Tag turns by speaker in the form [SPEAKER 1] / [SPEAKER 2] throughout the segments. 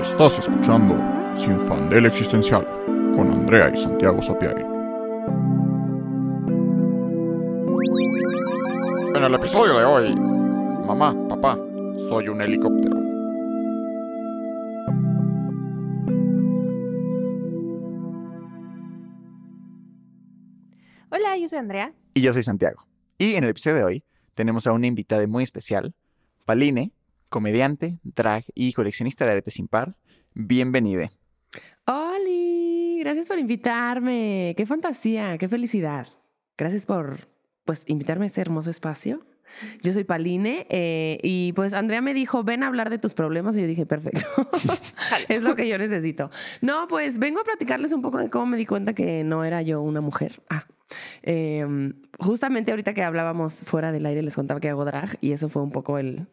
[SPEAKER 1] Estás escuchando Sin Fandel Existencial con Andrea y Santiago Sapiari. En el episodio de hoy, mamá, papá, soy un helicóptero.
[SPEAKER 2] Hola, yo soy Andrea.
[SPEAKER 3] Y yo soy Santiago. Y en el episodio de hoy tenemos a una invitada muy especial, Paline, comediante, drag y coleccionista de aretes sin par. Bienvenida.
[SPEAKER 4] ¡Holi! Gracias por invitarme. ¡Qué fantasía! ¡Qué felicidad! Gracias por, pues, invitarme a este hermoso espacio. Yo soy Paline eh, y pues Andrea me dijo, ven a hablar de tus problemas y yo dije, perfecto, es lo que yo necesito. No, pues vengo a platicarles un poco de cómo me di cuenta que no era yo una mujer. Ah, eh, justamente ahorita que hablábamos fuera del aire les contaba que hago drag y eso fue un poco el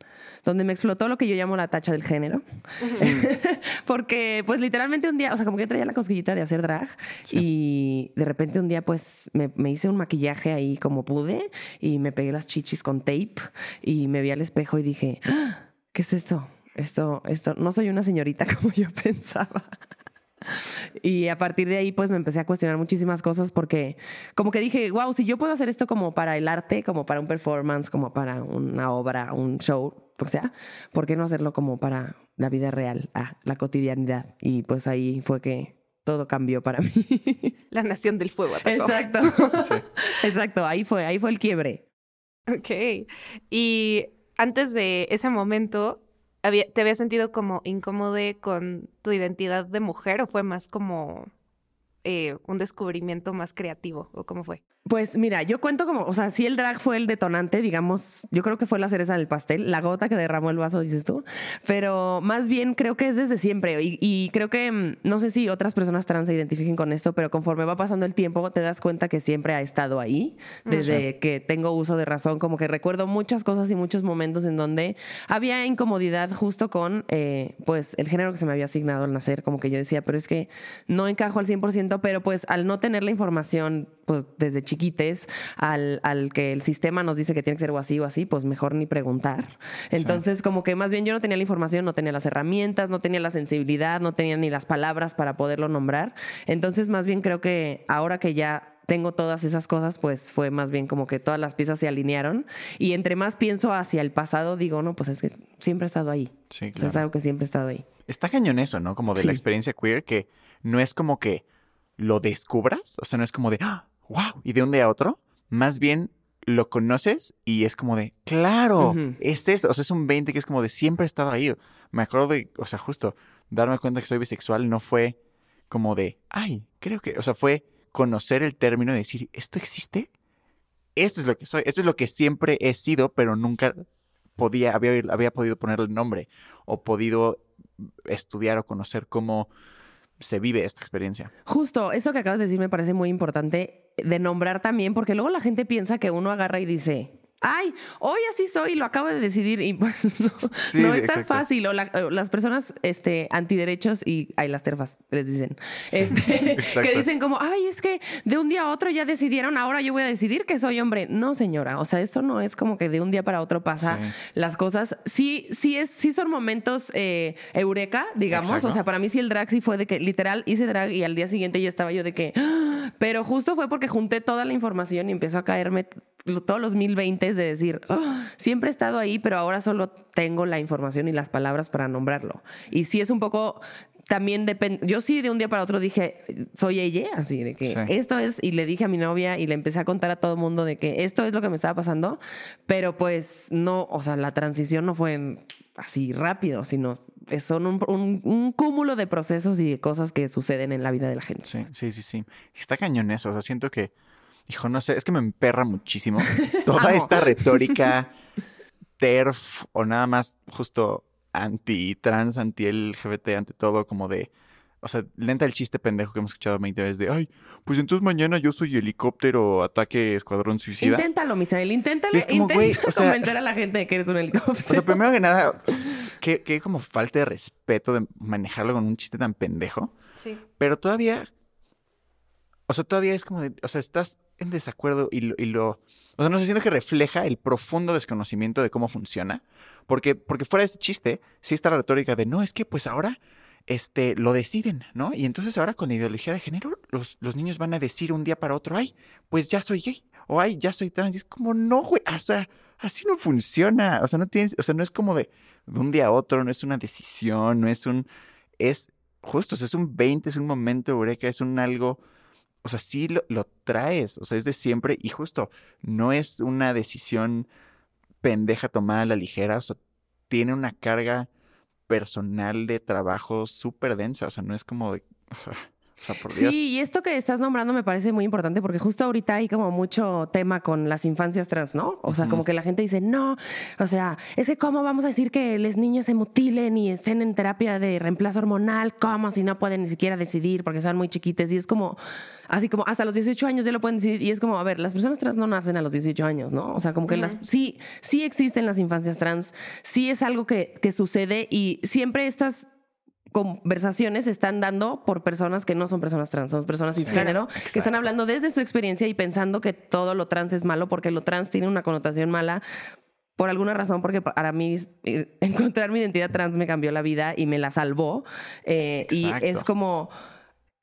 [SPEAKER 4] donde me explotó lo que yo llamo la tacha del género. Porque pues literalmente un día, o sea, como que traía la cosquillita de hacer drag y de repente un día pues me, me, hice un maquillaje ahí como pude y me pegué las chichis con tape y me vi al espejo y dije, ¡Ah! ¿qué es esto? Esto, esto, no soy una señorita como yo pensaba. Y a partir de ahí, pues me empecé a cuestionar muchísimas cosas porque como que dije, wow, si yo puedo hacer esto como para el arte, como para un performance, como para una obra, un show, o sea, ¿por qué no hacerlo como para la vida real, ah, la cotidianidad? Y pues ahí fue que todo cambió para mí.
[SPEAKER 2] La nación del fuego.
[SPEAKER 4] Exacto. Sí. Exacto, ahí fue, ahí fue el quiebre.
[SPEAKER 2] Ok. Y antes de ese momento, ¿te había sentido como incómodo con tu identidad de mujer o fue más como eh, un descubrimiento más creativo o cómo fue?
[SPEAKER 4] Pues mira, yo cuento como, o sea, si el drag fue el detonante, digamos, yo creo que fue la cereza del pastel, la gota que derramó el vaso, dices tú, pero más bien creo que es desde siempre y, creo que, mm, no sé si otras personas trans se identifiquen con esto, pero conforme va pasando el tiempo te das cuenta que siempre ha estado ahí, desde que tengo uso de razón, como que recuerdo muchas cosas y muchos momentos en donde había incomodidad justo con, eh, pues, el género que se me había asignado al nacer, como que yo decía, pero es que no encajo al 100%, pero pues al no tener la información, pues, desde chiquites al, al, que el sistema nos dice que tiene que ser o así o así, pues mejor ni preguntar. Entonces, como que más bien yo no tenía la información, no tenía las herramientas, no tenía la sensibilidad, no tenía ni las palabras para poderlo nombrar. Entonces, más bien creo que ahora que ya tengo todas esas cosas, pues fue más bien como que todas las piezas se alinearon. Y entre más pienso hacia el pasado, digo, no, pues es que siempre he estado ahí. Sí, claro. O sea, es algo que siempre he estado ahí.
[SPEAKER 3] Está cañón eso, ¿no? Como de la experiencia queer, que no es como que lo descubras, o sea, no es como de, ¡Ah! Wow, y de un día a otro, más bien lo conoces y es como de, claro, es eso, o sea, es un 20 que es como de siempre he estado ahí. Me acuerdo de, o sea, justo darme cuenta que soy bisexual no fue como de, ay, creo que, o sea, fue conocer el término y decir, ¿esto existe? Eso es lo que soy, eso es lo que siempre he sido, pero nunca podía, había, había podido ponerle nombre o podido estudiar o conocer cómo se vive esta experiencia.
[SPEAKER 4] Justo, eso que acabas de decir me parece muy importante de nombrar también, porque luego la gente piensa que uno agarra y dice, ay, hoy así soy, lo acabo de decidir y pues no, es tan fácil. O, las personas este, antiderechos y, ay, las terfas les dicen, este, que dicen como, ay, es que de un día a otro ya decidieron, ahora yo voy a decidir que soy hombre. No, señora, o sea, esto no es como que de un día para otro pasa las cosas. Sí, sí, es, sí son momentos eh, eureka, digamos. O sea, para mí sí el drag sí fue de que literal hice drag y al día siguiente ya estaba yo de que, ¡Ah! pero justo fue porque junté toda la información y empezó a caerme todos los mil veinte de decir, ah, siempre he estado ahí, pero ahora solo tengo la información y las palabras para nombrarlo. Y sí es un poco, también depende, yo sí de un día para otro dije, soy ella, así, de que esto es, y le dije a mi novia y le empecé a contar a todo el mundo de que esto es lo que me estaba pasando, pero pues no, o sea, la transición no fue así rápido, sino son un, un, cúmulo de procesos y de cosas que suceden en la vida de la gente.
[SPEAKER 3] Sí, sí, sí, sí. Está cañón eso, o sea, siento que Hijo, no sé, es que me emperra muchísimo toda esta retórica TERF o nada más justo anti-trans, anti-LGBT, ante todo, como de. O sea, lenta el chiste pendejo que hemos escuchado 20 veces de, ay, pues entonces mañana yo soy helicóptero, ataque, escuadrón suicida.
[SPEAKER 4] Inténtalo, Misael, inténtalo. Es como, güey, o sea, convencer a la gente de que eres un helicóptero. O
[SPEAKER 3] sea, primero que nada, que, que como falta de respeto de manejarlo con un chiste tan pendejo. Sí. Pero todavía o sea, todavía es como de, o sea, estás en desacuerdo y lo, y lo o sea, no sé, siento que refleja el profundo desconocimiento de cómo funciona, porque, porque fuera de ese chiste, sí está la retórica de, no, es que pues ahora este, lo deciden, ¿no? Y entonces ahora con la ideología de género, los, los niños van a decir un día para otro, ay, pues ya soy gay, o ay, ya soy trans. Y es como, no, güey, o sea, así no funciona. O sea, no tienes, o sea, no es como de, de un día a otro, no es una decisión, no es un, es justo, o sea, es un 20, es un momento eureka, es un algo, o sea, sí lo, lo traes, o sea, es de siempre y justo, no es una decisión pendeja tomada a la ligera, o sea, tiene una carga personal de trabajo súper densa, o sea, no es como de...
[SPEAKER 4] Sí, y esto que estás nombrando me parece muy importante porque justo ahorita hay como mucho tema con las infancias trans, ¿no? O sea, como que la gente dice, no, o sea, ese cómo vamos a decir que las niñas se mutilen y estén en terapia de reemplazo hormonal, cómo si no pueden ni siquiera decidir porque son muy chiquites y es como, así como hasta los 18 años ya lo pueden decidir y es como, a ver, las personas trans no nacen a los 18 años, ¿no? O sea, como que las, sí, sí existen las infancias trans, sí es algo que, que sucede y siempre estas conversaciones se están dando por personas que no son personas trans, son personas cisgénero, que están hablando desde su experiencia y pensando que todo lo trans es malo porque lo trans tiene una connotación mala. Por alguna razón, porque para mí eh, encontrar mi identidad trans me cambió la vida y me la salvó. Eh, y es como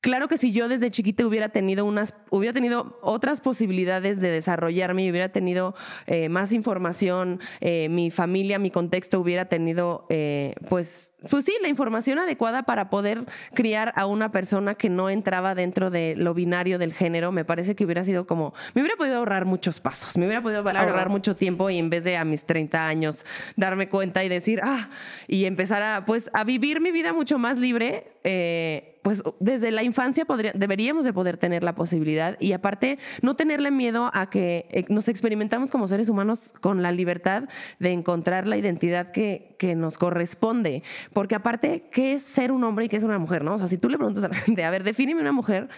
[SPEAKER 4] Claro que si yo desde chiquita hubiera tenido unas, hubiera tenido otras posibilidades de desarrollarme y hubiera tenido eh, más información, eh, mi familia, mi contexto hubiera tenido, eh, pues, pues sí, la información adecuada para poder criar a una persona que no entraba dentro de lo binario del género, me parece que hubiera sido como, me hubiera podido ahorrar muchos pasos, me hubiera podido ahorrar mucho tiempo y en vez de a mis 30 años darme cuenta y decir, ah, y empezar a, pues, a vivir mi vida mucho más libre. Eh, pues desde la infancia deberíamos de poder tener la posibilidad y aparte no tenerle miedo a que eh, nos experimentamos como seres humanos con la libertad de encontrar la identidad que, que nos corresponde. Porque aparte, ¿qué es ser un hombre y qué es una mujer? ¿no? O sea, si tú le preguntas a la gente, a ver, defíneme una mujer,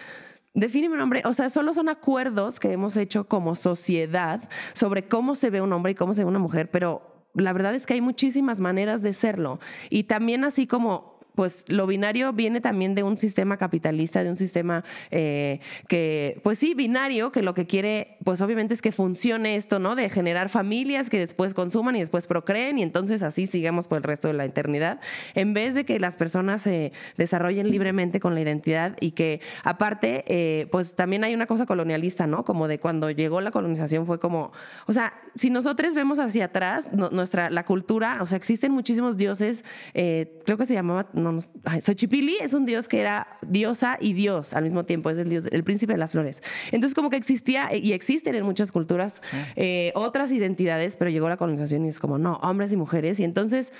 [SPEAKER 4] Defíneme un hombre, o sea, solo son acuerdos que hemos hecho como sociedad sobre cómo se ve un hombre y cómo se ve una mujer, pero la verdad es que hay muchísimas maneras de serlo. Y también así como pues lo binario viene también de un sistema capitalista, de un sistema eh, que, pues sí, binario, que lo que quiere, pues obviamente es que funcione esto, ¿no? De generar familias que después consuman y después procreen y entonces así sigamos por el resto de la eternidad, en vez de que las personas se desarrollen libremente con la identidad y que aparte, eh, pues también hay una cosa colonialista, ¿no? Como de cuando llegó la colonización fue como, o sea, si nosotros vemos hacia atrás, nuestra, la cultura, o sea, existen muchísimos dioses, eh, creo que se llamaba no, Xochipilli es un dios que era diosa y dios al mismo tiempo, es el dios, el príncipe de las flores. Entonces como que existía y existen en muchas culturas eh, otras identidades, pero llegó la colonización y es como, no, hombres y mujeres. Y entonces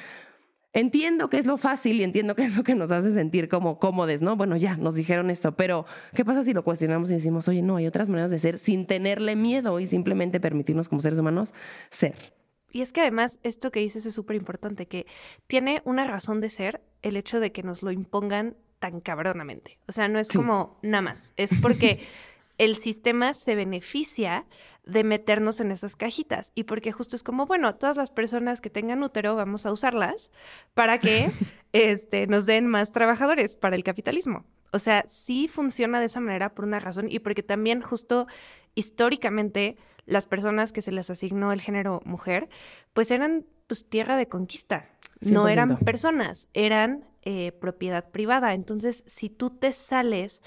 [SPEAKER 4] entiendo que es lo fácil y entiendo que es lo que nos hace sentir como cómodes, ¿no? Bueno, ya, nos dijeron esto, pero ¿qué pasa si lo cuestionamos y decimos, oye, no, hay otras maneras de ser sin tenerle miedo y simplemente permitirnos como seres humanos ser?
[SPEAKER 2] Y es que además esto que dices es súper importante, que tiene una razón de ser el hecho de que nos lo impongan tan cabronamente. O sea, no es como nada más, es porque el sistema se beneficia de meternos en esas cajitas y porque justo es como, bueno, todas las personas que tengan útero vamos a usarlas para que este, nos den más trabajadores para el capitalismo. O sea, sí funciona de esa manera por una razón y porque también justo históricamente las personas que se les asignó el género mujer, pues eran pues tierra de conquista, no eran personas, eran eh, propiedad privada. Entonces, si tú te sales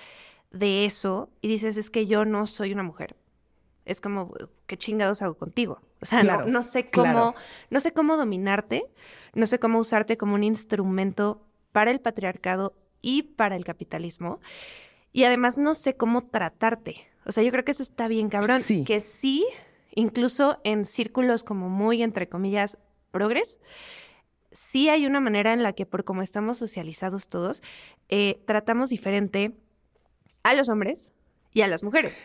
[SPEAKER 2] de eso y dices, es que yo no soy una mujer, es como, ¿qué chingados hago contigo? O sea, no, sé cómo, no sé cómo dominarte, no sé cómo usarte como un instrumento para el patriarcado y para el capitalismo. Y además no sé cómo tratarte. O sea, yo creo que eso está bien cabrón. Que sí, incluso en círculos como muy, entre comillas, progres, sí hay una manera en la que por como estamos socializados todos, eh, tratamos diferente a los hombres y a las mujeres.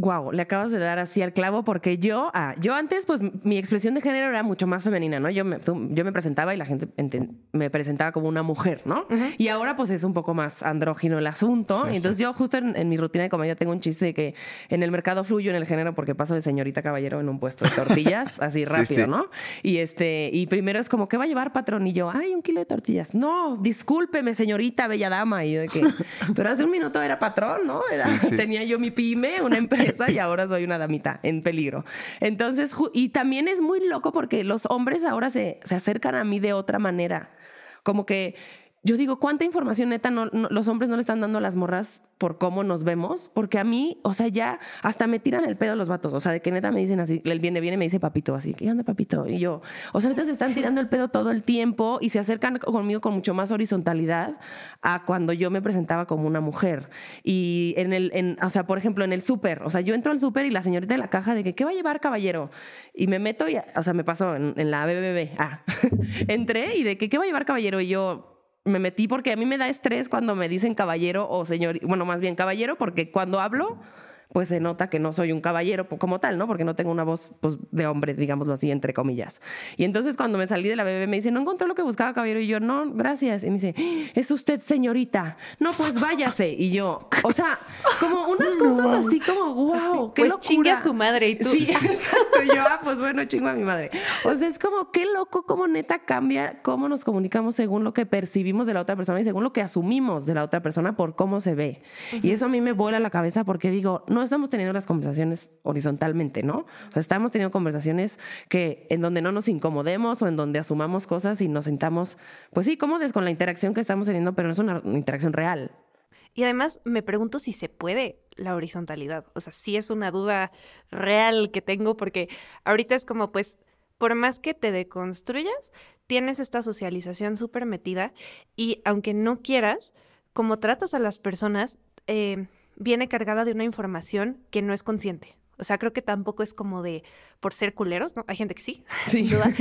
[SPEAKER 4] Wow, le acabas de dar así al clavo porque yo, ah, yo antes, pues mi expresión de género era mucho más femenina, ¿no? Yo me, yo me presentaba y la gente me presentaba como una mujer, ¿no? Y ahora, pues es un poco más andrógino el asunto. y entonces, yo, justo en, mi rutina de comedia, tengo un chiste de que en el mercado fluyo en el género porque paso de señorita caballero en un puesto de tortillas, así rápido, ¿no? Y este, y primero es como, ¿qué va a llevar, patrón? Y yo, ay, un kilo de tortillas. No, discúlpeme, señorita bella dama. Y yo de que, pero hace un minuto era patrón, ¿no? Era, tenía yo mi pyme, una empresa y ahora soy una damita en peligro. Entonces, y también es muy loco porque los hombres ahora se, se acercan a mí de otra manera. Como que yo digo, ¿cuánta información neta no, los hombres no le están dando a las morras por cómo nos vemos? Porque a mí, o sea, ya hasta me tiran el pedo los vatos. O sea, de que neta me dicen así, él viene, viene, me dice papito, así, ¿qué onda, papito? Y yo, o sea, neta se están tirando el pedo todo el tiempo y se acercan conmigo con mucho más horizontalidad a cuando yo me presentaba como una mujer. Y en el, en, o sea, por ejemplo, en el súper, o sea, yo entro al súper y la señorita de la caja de que, ¿qué va a llevar, caballero? Y me meto y, o sea, me pasó en, en la BBB. Ah, entré y de que, ¿qué va a llevar, caballero? Y yo, me metí porque a mí me da estrés cuando me dicen caballero o señor, bueno, más bien caballero, porque cuando hablo pues se nota que no soy un caballero como tal, ¿no? Porque no tengo una voz pues, de hombre, digámoslo así, entre comillas. Y entonces cuando me salí de la bebé me dice, ¿no encontró lo que buscaba caballero? Y yo, no, gracias. Y me dice, ¿es usted señorita? No, pues váyase. Y yo, o sea, como unas cosas así como, wow, qué
[SPEAKER 2] Pues chingue a su madre y tú.
[SPEAKER 4] Sí, exacto. yo, ah, pues bueno, chingo a mi madre. O sea, es como, qué loco cómo neta cambia cómo nos comunicamos según lo que percibimos de la otra persona y según lo que asumimos de la otra persona por cómo se ve. Y eso a mí me vuela la cabeza porque digo, no no estamos teniendo las conversaciones horizontalmente, ¿no? O sea, estamos teniendo conversaciones que en donde no nos incomodemos o en donde asumamos cosas y nos sintamos, pues sí, cómodos con la interacción que estamos teniendo, pero no es una interacción real.
[SPEAKER 2] Y además me pregunto si se puede la horizontalidad. O sea, si es una duda real que tengo porque ahorita es como, pues, por más que te deconstruyas, tienes esta socialización súper metida y aunque no quieras, como tratas a las personas, eh, viene cargada de una información que no es consciente. O sea, creo que tampoco es como de por ser culeros, ¿no? Hay gente que sí, sin duda.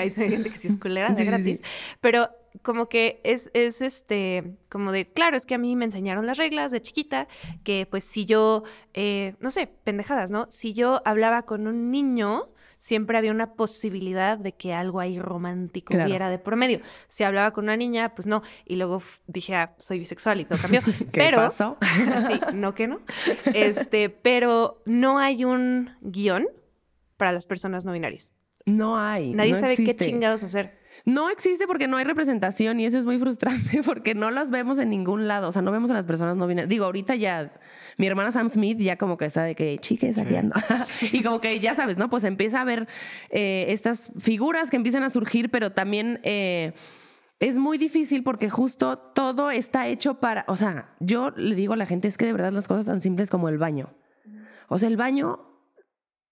[SPEAKER 2] Hay gente que sí es culera de gratis. Pero como que es, es este, como de, claro, es que a mí me enseñaron las reglas de chiquita, que pues si yo, eh, no sé, pendejadas, ¿no? Si yo hablaba con un niño, siempre había una posibilidad de que algo ahí romántico hubiera de por medio. Si hablaba con una niña, pues no. Y luego dije, ah, soy bisexual y todo cambió.
[SPEAKER 4] ¿Qué
[SPEAKER 2] pero,
[SPEAKER 4] pasó?
[SPEAKER 2] sí, no que no. Este, pero no hay un guion para las personas no binarias.
[SPEAKER 4] No hay.
[SPEAKER 2] Nadie
[SPEAKER 4] no
[SPEAKER 2] sabe
[SPEAKER 4] existe.
[SPEAKER 2] qué chingados hacer.
[SPEAKER 4] No existe porque no hay representación y eso es muy frustrante porque no las vemos en ningún lado. O sea, no vemos a las personas no binarias. Digo, ahorita ya mi hermana Sam Smith ya como que está de que aquí ando. y como que ya sabes, ¿no? Pues empieza a ver eh, estas figuras que empiezan a surgir, pero también eh, es muy difícil porque justo todo está hecho para. O sea, yo le digo a la gente es que de verdad las cosas tan simples como el baño. O sea, el baño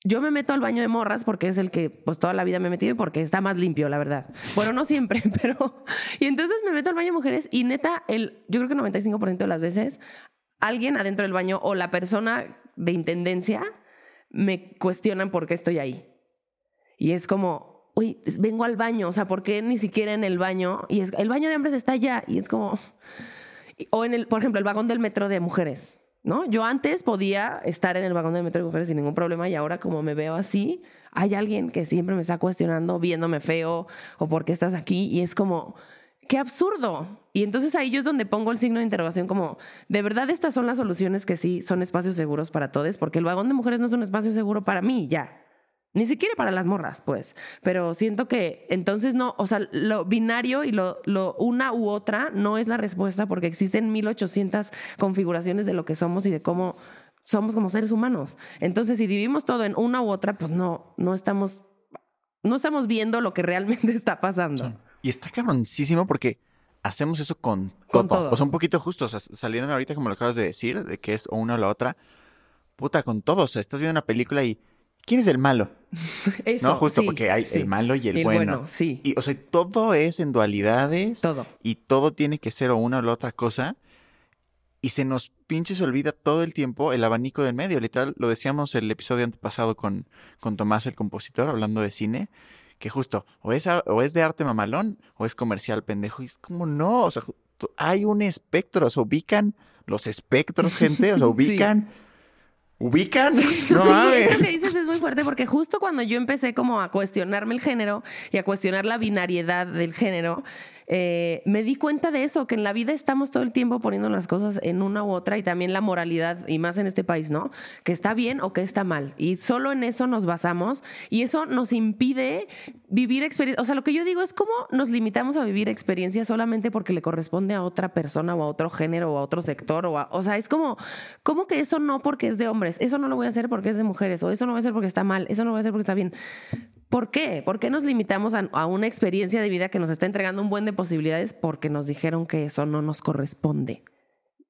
[SPEAKER 4] yo me meto al baño de morras porque es el que pues toda la vida me he metido y porque está más limpio, la verdad. Bueno, no siempre, pero... Y entonces me meto al baño de mujeres y neta, el, yo creo que 95% de las veces alguien adentro del baño o la persona de intendencia me cuestionan por qué estoy ahí. Y es como, uy, vengo al baño, o sea, ¿por qué ni siquiera en el baño? Y es, el baño de hombres está allá y es como... O en el, por ejemplo, el vagón del metro de mujeres ¿no? Yo antes podía estar en el vagón de metro de mujeres sin ningún problema y ahora como me veo así, hay alguien que siempre me está cuestionando, viéndome feo o por qué estás aquí y es como, qué absurdo. Y entonces ahí yo es donde pongo el signo de interrogación como, de verdad estas son las soluciones que sí son espacios seguros para todos, porque el vagón de mujeres no es un espacio seguro para mí, ya. Ni siquiera para las morras, pues. Pero siento que entonces no, o sea, lo binario y lo, lo una u otra no es la respuesta porque existen 1800 configuraciones de lo que somos y de cómo somos como seres humanos. Entonces, si dividimos todo en una u otra, pues no, no estamos, no estamos viendo lo que realmente está pasando.
[SPEAKER 3] Y está cabroncísimo porque hacemos eso con,
[SPEAKER 4] Con
[SPEAKER 3] todo.
[SPEAKER 4] todo.
[SPEAKER 3] O sea, un poquito justo, o sea, saliendo ahorita como lo acabas de decir, de que es una o la otra, puta, con todo. O sea, estás viendo una película y ¿quién es el malo?
[SPEAKER 4] Eso,
[SPEAKER 3] no, justo
[SPEAKER 4] sí,
[SPEAKER 3] porque hay
[SPEAKER 4] sí.
[SPEAKER 3] el malo y el,
[SPEAKER 4] el
[SPEAKER 3] bueno.
[SPEAKER 4] bueno, sí.
[SPEAKER 3] Y, o sea, todo es en dualidades.
[SPEAKER 4] Todo.
[SPEAKER 3] Y todo tiene que ser o una o la otra cosa. Y se nos pinche se olvida todo el tiempo el abanico del medio. Literal, lo decíamos el episodio antepasado con, con Tomás, el compositor, hablando de cine. Que justo, o es, o es de arte mamalón, o es comercial pendejo. Y es como, no, o sea, hay un espectro. O sea, ubican los espectros, gente. O sea, ubican. ¿Ubican? No
[SPEAKER 4] sí,
[SPEAKER 3] mames.
[SPEAKER 4] esto que dices es muy fuerte porque justo cuando yo empecé como a cuestionarme el género y a cuestionar la binariedad del género, eh, me di cuenta de eso, que en la vida estamos todo el tiempo poniendo las cosas en una u otra y también la moralidad, y más en este país, ¿no? Que está bien o que está mal. Y solo en eso nos basamos y eso nos impide vivir experiencias. O sea, lo que yo digo es cómo nos limitamos a vivir experiencias solamente porque le corresponde a otra persona o a otro género o a otro sector. O, a- o sea, es como, ¿cómo que eso no porque es de hombres? Eso no lo voy a hacer porque es de mujeres. O eso no voy a hacer porque está mal. Eso no lo voy a hacer porque está bien. ¿Por qué? ¿Por qué nos limitamos a, una experiencia de vida que nos está entregando un buen de posibilidades porque nos dijeron que eso no nos corresponde?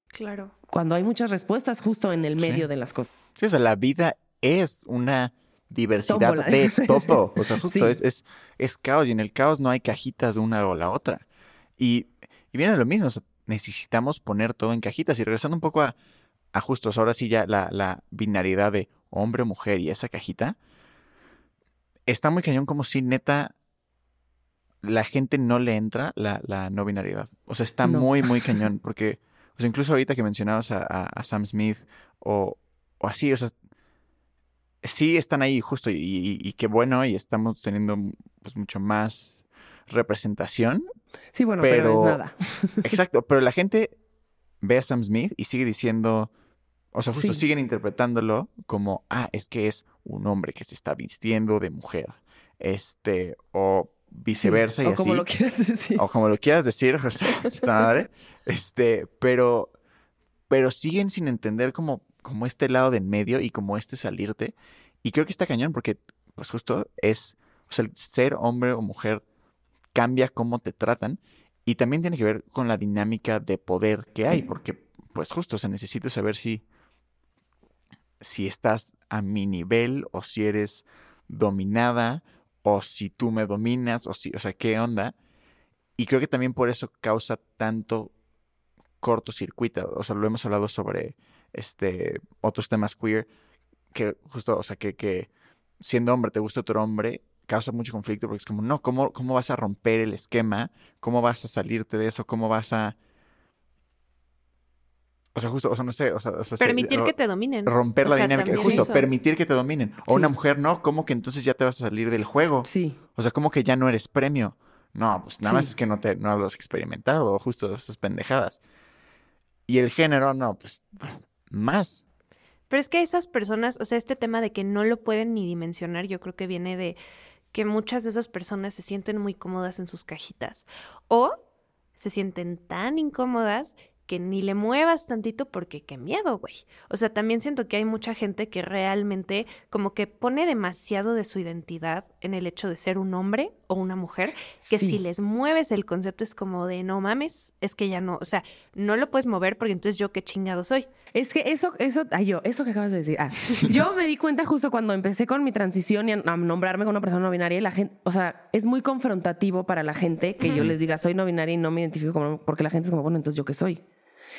[SPEAKER 2] Claro.
[SPEAKER 4] Cuando hay muchas respuestas justo en el medio de las cosas.
[SPEAKER 3] Sí, o sea, la vida es una diversidad de todo. O sea, justo es, es, caos y en el caos no hay cajitas de una o la otra. Y, y viene lo mismo, necesitamos poner todo en cajitas. Y regresando un poco a, a justos, ahora sí ya la, la binaridad de hombre o mujer y esa cajita, está muy cañón como si neta la gente no le entra la, la no binariedad. O sea, está muy, muy cañón porque, o sea, incluso ahorita que mencionabas a, a, Sam Smith o, o así, o sea, sí están ahí justo y, qué bueno y estamos teniendo pues mucho más representación.
[SPEAKER 4] Sí, bueno, pero, es nada.
[SPEAKER 3] exacto, pero la gente ve a Sam Smith y sigue diciendo, o sea, justo siguen interpretándolo como, ah, es que es un hombre que se está vistiendo de mujer. Este, o viceversa y
[SPEAKER 4] o
[SPEAKER 3] así.
[SPEAKER 4] como lo quieras decir.
[SPEAKER 3] O como lo quieras decir, madre. Este, pero, pero siguen sin entender como, como este lado de en medio y como este salirte. Y creo que está cañón porque, pues justo es, o sea, el ser hombre o mujer cambia cómo te tratan y también tiene que ver con la dinámica de poder que hay, porque, pues justo, o sea, necesito saber si si estás a mi nivel o si eres dominada o si tú me dominas o si, o sea, qué onda. Y creo que también por eso causa tanto cortocircuito. O sea, lo hemos hablado sobre este otros temas queer que justo, o sea, que, que siendo hombre te gusta otro hombre causa mucho conflicto porque es como, no, ¿cómo, ¿cómo vas a romper el esquema? ¿Cómo vas a salirte de eso? ¿Cómo vas a o sea, justo, o sea, no sé, o sea,
[SPEAKER 2] permitir que te dominen.
[SPEAKER 3] Romper la dinámica, justo, permitir que te dominen. O una mujer no, ¿cómo que entonces ya te vas a salir del juego?
[SPEAKER 4] Sí.
[SPEAKER 3] O sea, ¿cómo que ya no eres premio? No, pues nada más es que no te no lo has experimentado, justo esas pendejadas. Y el género, no, pues más.
[SPEAKER 2] Pero es que esas personas, o sea, este tema de que no lo pueden ni dimensionar, yo creo que viene de que muchas de esas personas se sienten muy cómodas en sus cajitas. O se sienten tan incómodas que ni le muevas tantito porque qué miedo, güey. O sea, también siento que hay mucha gente que realmente como que pone demasiado de su identidad en el hecho de ser un hombre o una mujer, que si les mueves el concepto es como de no mames, es que ya no, o sea, no lo puedes mover porque entonces yo qué chingado soy.
[SPEAKER 4] Es que eso, eso, ay, yo, eso que acabas de decir, ah, yo me di cuenta justo cuando empecé con mi transición y a, nombrarme como una persona no binaria, y la gente, o sea, es muy confrontativo para la gente que yo les diga soy no binaria y no me identifico como, porque la gente es como, bueno, entonces yo qué soy.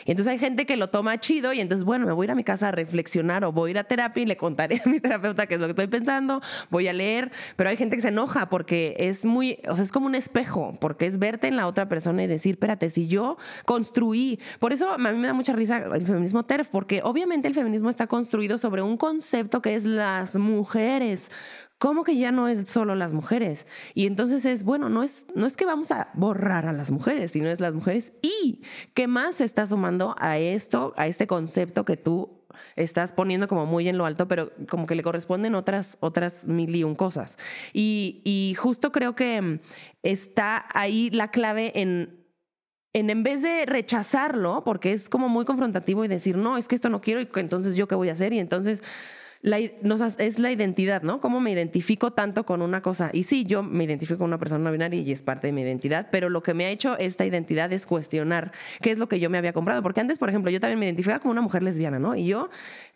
[SPEAKER 4] Y entonces hay gente que lo toma chido y entonces, bueno, me voy a ir a mi casa a reflexionar o voy a ir a terapia y le contaré a mi terapeuta qué es lo que estoy pensando, voy a leer, pero hay gente que se enoja porque es muy, o sea, es como un espejo, porque es verte en la otra persona y decir, espérate, si yo construí, por eso a mí me da mucha risa el feminismo TERF, porque obviamente el feminismo está construido sobre un concepto que es las mujeres ¿Cómo que ya no es solo las mujeres? Y entonces es, bueno, no es, no es que vamos a borrar a las mujeres, sino es las mujeres. ¿Y qué más se está sumando a esto, a este concepto que tú estás poniendo como muy en lo alto, pero como que le corresponden otras, otras mil y un cosas? Y, y justo creo que está ahí la clave en en, en vez de rechazarlo, porque es como muy confrontativo y decir, no, es que esto no quiero y entonces yo qué voy a hacer y entonces la, es la identidad, ¿no? ¿Cómo me identifico tanto con una cosa? Y sí, yo me identifico con una persona no binaria y es parte de mi identidad, pero lo que me ha hecho esta identidad es cuestionar qué es lo que yo me había comprado. Porque antes, por ejemplo, yo también me identificaba como una mujer lesbiana, ¿no? Y yo,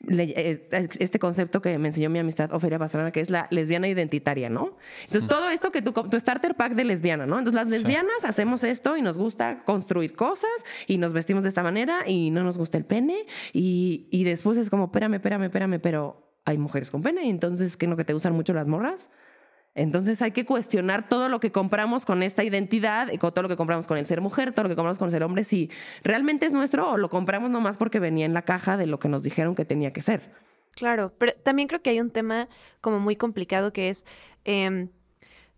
[SPEAKER 4] eh, este concepto que me enseñó mi amistad Ofelia Pastrana, que es la lesbiana identitaria, ¿no? Entonces, todo esto que tú, tu starter pack de lesbiana, ¿no? Entonces, las lesbianas hacemos esto y nos gusta construir cosas y nos vestimos de esta manera y no nos gusta el pene y, y después es como, espérame, espérame, espérame, pero hay mujeres con pene, entonces, ¿qué lo que te usan mucho las morras? Entonces hay que cuestionar todo lo que compramos con esta identidad, y todo lo que compramos con el ser mujer, todo lo que compramos con el ser hombre, si realmente es nuestro o lo compramos nomás porque venía en la caja de lo que nos dijeron que tenía que ser.
[SPEAKER 2] Claro, pero también creo que hay un tema como muy complicado que es, em,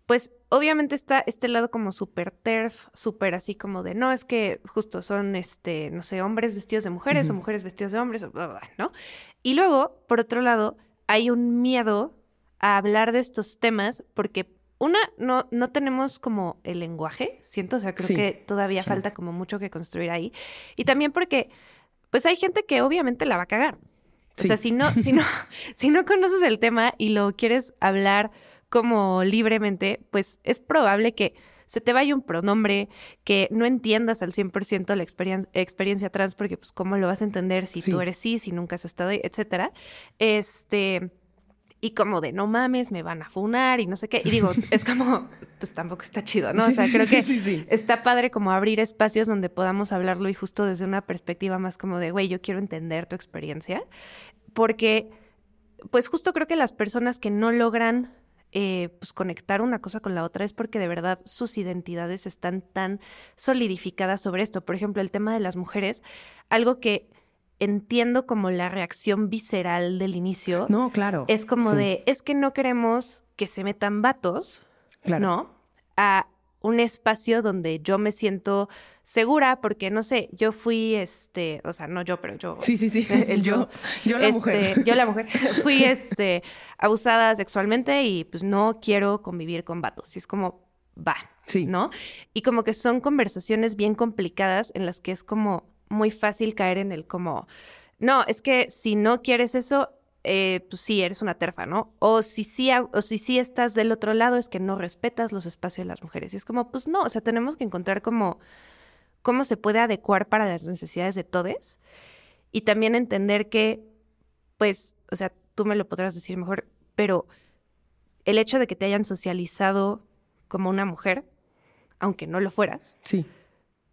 [SPEAKER 2] pues obviamente está este lado como súper terf, súper así como de, no, es que justo son, este, no sé, hombres vestidos de mujeres o mujeres vestidos de hombres, o bla, bla, ¿no? Y luego, por otro lado, hay un miedo a hablar de estos temas porque una, no, no tenemos como el lenguaje, siento, o sea, creo que todavía falta como mucho que construir ahí. Y también porque, pues hay gente que obviamente la va a cagar. O sea, si no, si no, si no conoces el tema y lo quieres hablar como libremente, pues es probable que se te vaya un pronombre, que no entiendas al 100% la experiencia trans, porque pues cómo lo vas a entender si tú eres sí, si nunca has estado ahí, etcétera. Este, y como de no mames, me van a funar y no sé qué. Y digo, es como, pues tampoco está chido, ¿no? O sea, creo que está padre como abrir espacios donde podamos hablarlo y justo desde una perspectiva más como de, güey, yo quiero entender tu experiencia, porque, pues justo creo que las personas que no logran eh, pues conectar una cosa con la otra es porque de verdad sus identidades están tan solidificadas sobre esto. Por ejemplo, el tema de las mujeres, algo que entiendo como la reacción visceral del inicio.
[SPEAKER 4] No, claro.
[SPEAKER 2] Es como de, es que no queremos que se metan vatos, ¿no? A un espacio donde yo me siento segura, porque no sé, yo fui, este, o sea, no yo, pero yo.
[SPEAKER 4] Sí, sí, sí.
[SPEAKER 2] El yo.
[SPEAKER 4] yo, la
[SPEAKER 2] este,
[SPEAKER 4] mujer.
[SPEAKER 2] Yo la mujer. fui, este, abusada sexualmente y pues no quiero convivir con vatos. Y es como, va, sí. ¿no? Y como que son conversaciones bien complicadas en las que es como muy fácil caer en el como, no, es que si no quieres eso, eh, pues sí, eres una terfa, ¿no? O si sí, o si sí estás del otro lado, es que no respetas los espacios de las mujeres. Y es como, pues no, o sea, tenemos que encontrar como cómo se puede adecuar para las necesidades de todos y también entender que, pues, o sea, tú me lo podrás decir mejor, pero el hecho de que te hayan socializado como una mujer, aunque no lo fueras,
[SPEAKER 4] sí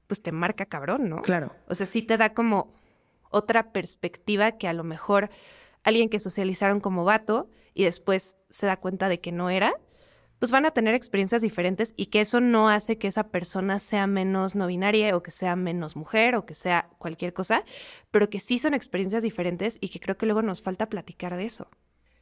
[SPEAKER 2] pues te marca cabrón, ¿no?
[SPEAKER 4] Claro.
[SPEAKER 2] O sea, sí te da como otra perspectiva que a lo mejor alguien que socializaron como vato y después se da cuenta de que no era, pues van a tener experiencias diferentes y que eso no hace que esa persona sea menos no binaria o que sea menos mujer o que sea cualquier cosa, pero que sí son experiencias diferentes y que creo que luego nos falta platicar de eso.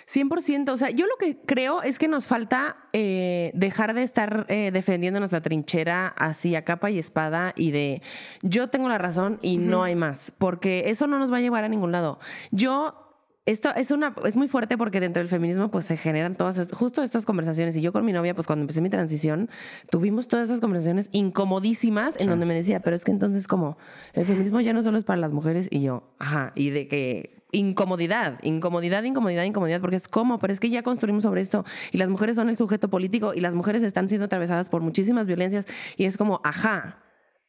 [SPEAKER 4] 100%, o sea, yo lo que creo es que nos falta eh, dejar de estar eh, defendiendo nuestra trinchera así a capa y espada y de yo tengo la razón y no hay más, porque eso no nos va a llevar a ningún lado. Yo esto es una es muy fuerte porque dentro del feminismo pues se generan todas justo estas conversaciones. Y yo con mi novia pues cuando empecé mi transición tuvimos todas estas conversaciones incomodísimas en donde me decía pero es que entonces como el feminismo ya no solo es para las mujeres y yo ajá y de que incomodidad, incomodidad, incomodidad, incomodidad, porque es como, pero es que ya construimos sobre esto. Y las mujeres son el sujeto político y las mujeres están siendo atravesadas por muchísimas violencias. Y es como, ajá,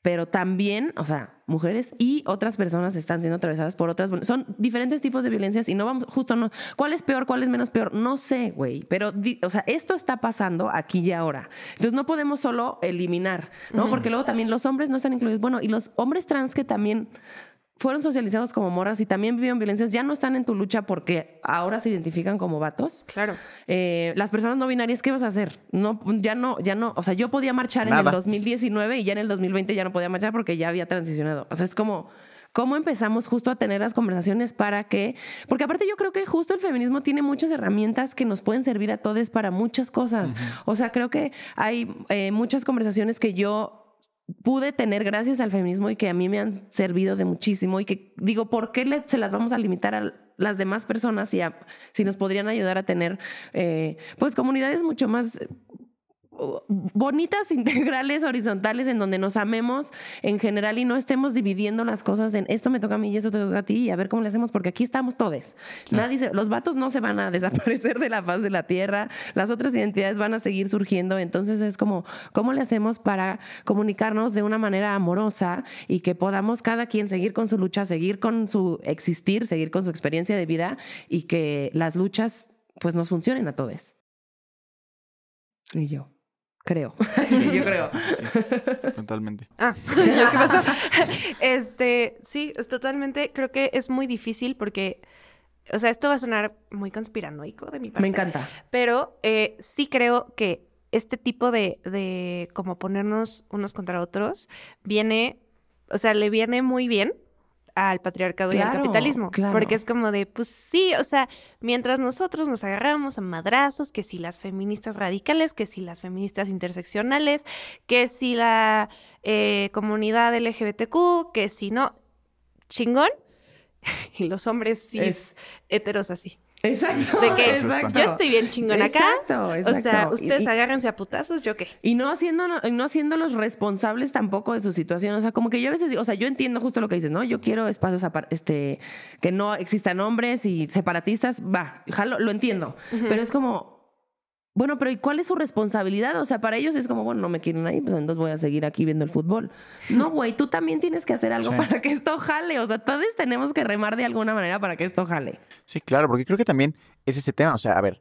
[SPEAKER 4] pero también, o sea, mujeres y otras personas están siendo atravesadas por otras. Son diferentes tipos de violencias y no vamos, justo no. ¿Cuál es peor? ¿Cuál es menos peor? No sé, güey. Pero, o sea, esto está pasando aquí y ahora. Entonces no podemos solo eliminar, ¿no? Porque luego también los hombres no están incluidos. Bueno, y los hombres trans que también fueron socializados como morras y también vivieron violencias, ya no están en tu lucha porque ahora se identifican como vatos.
[SPEAKER 2] Claro.
[SPEAKER 4] Eh, las personas no binarias, ¿qué vas a hacer? No, ya no, ya no. O sea, yo podía marchar en el 2019 y ya en el 2020 ya no podía marchar porque ya había transicionado. O sea, es como, ¿cómo empezamos justo a tener las conversaciones para que, porque aparte yo creo que justo el feminismo tiene muchas herramientas que nos pueden servir a todos para muchas cosas. O sea, creo que hay eh, muchas conversaciones que yo pude tener gracias al feminismo y que a mí me han servido de muchísimo y que digo, ¿por qué se las vamos a limitar a las demás personas si nos podrían ayudar a tener eh, pues comunidades mucho más bonitas, integrales, horizontales, en donde nos amemos en general y no estemos dividiendo las cosas en esto me toca a mí y eso te toca a ti y a ver cómo le hacemos, porque aquí estamos todos. Nadie los vatos no se van a desaparecer de la faz de la tierra, las otras identidades van a seguir surgiendo, entonces es como, ¿cómo le hacemos para comunicarnos de una manera amorosa y que podamos cada quien seguir con su lucha, seguir con su existir, seguir con su experiencia de vida y que las luchas pues nos funcionen a todos? Y yo. Creo.
[SPEAKER 3] Sí, yo creo. totalmente.
[SPEAKER 2] Ah, ¿qué pasó? Este, sí, es totalmente, creo que es muy difícil porque, o sea, esto va a sonar muy conspiranoico de mi parte.
[SPEAKER 4] Me encanta.
[SPEAKER 2] Pero eh, sí creo que este tipo de, de como ponernos unos contra otros viene, o sea, le viene muy bien al patriarcado y al capitalismo. Porque es como de, pues sí, o sea, mientras nosotros nos agarramos a madrazos, que si las feministas radicales, que si las feministas interseccionales, que si la eh, comunidad LGBTQ, que si no, chingón. y los hombres cis es... heteros así.
[SPEAKER 4] Exacto.
[SPEAKER 2] De que yo estoy bien chingón acá. Exacto, exacto. O sea, ustedes agárrense a putazos, ¿yo qué?
[SPEAKER 4] Y no haciendo, no los responsables tampoco de su situación. O sea, como que yo a veces, o sea, yo entiendo justo lo que dices, ¿no? Yo quiero espacios este, que no existan hombres y separatistas, va, jalo, lo entiendo. Pero es como, bueno, pero ¿y cuál es su responsabilidad? O sea, para ellos es como, bueno, no me quieren ahí, pues entonces voy a seguir aquí viendo el fútbol. No, güey, tú también tienes que hacer algo para que esto jale. O sea, todos tenemos que remar de alguna manera para que esto jale.
[SPEAKER 3] Sí, claro, porque creo que también es ese tema. O sea, a ver,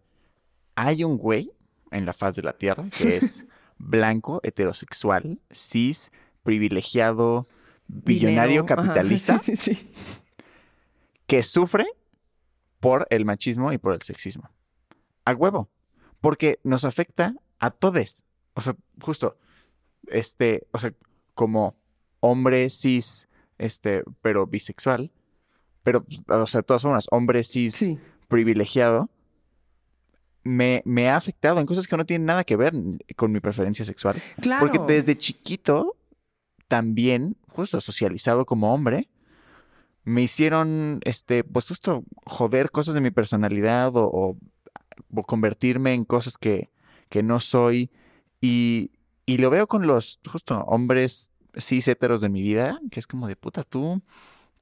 [SPEAKER 3] hay un güey en la faz de la Tierra que es blanco, heterosexual, cis, privilegiado, billonario, capitalista, que sufre por el machismo y por el sexismo. A huevo porque nos afecta a todos. O sea, justo, este, o sea, como hombre cis, este, pero bisexual, pero, o sea, de todas formas, hombre cis privilegiado, me, me, ha afectado en cosas que no tienen nada que ver con mi preferencia sexual. Claro. Porque desde chiquito, también, justo socializado como hombre, me hicieron, este, pues justo joder cosas de mi personalidad o o convertirme en cosas que, que no soy. Y, y lo veo con los, justo, hombres cis heteros de mi vida, que es como de puta, tú,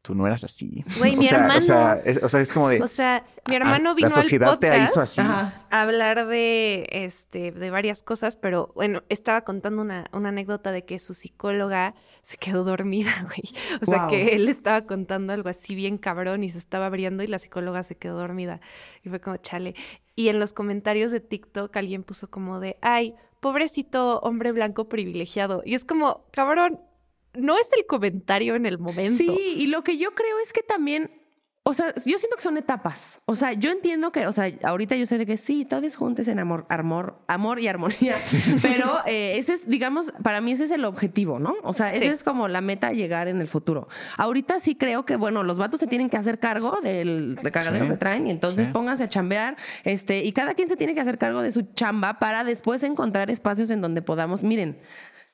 [SPEAKER 3] tú no eras así.
[SPEAKER 2] Güey, mi hermano.
[SPEAKER 3] O sea, es, o sea, es como de.
[SPEAKER 2] O sea, mi hermano vino la sociedad al podcast te hizo así. a hablar de, este, de varias cosas, pero bueno, estaba contando una, una anécdota de que su psicóloga se quedó dormida, güey. O sea, que él estaba contando algo así bien cabrón y se estaba abriendo y la psicóloga se quedó dormida. Y fue como, chale. Y en los comentarios de TikTok alguien puso como de, ay, pobrecito hombre blanco privilegiado. Y es como, cabrón, no es el comentario en el momento.
[SPEAKER 4] Sí, y lo que yo creo es que también o sea, yo siento que son etapas. O sea, yo entiendo que, o sea, ahorita yo sé de que sí, todos juntos en amor, amor, amor y armonía. Pero eh, ese es, digamos, para mí ese es el objetivo, ¿no? O sea, ese es como la meta a llegar en el futuro. Ahorita sí creo que, bueno, los vatos se tienen que hacer cargo del cagadero que traen y entonces pónganse a chambear. Este, y cada quien se tiene que hacer cargo de su chamba para después encontrar espacios en donde podamos, miren,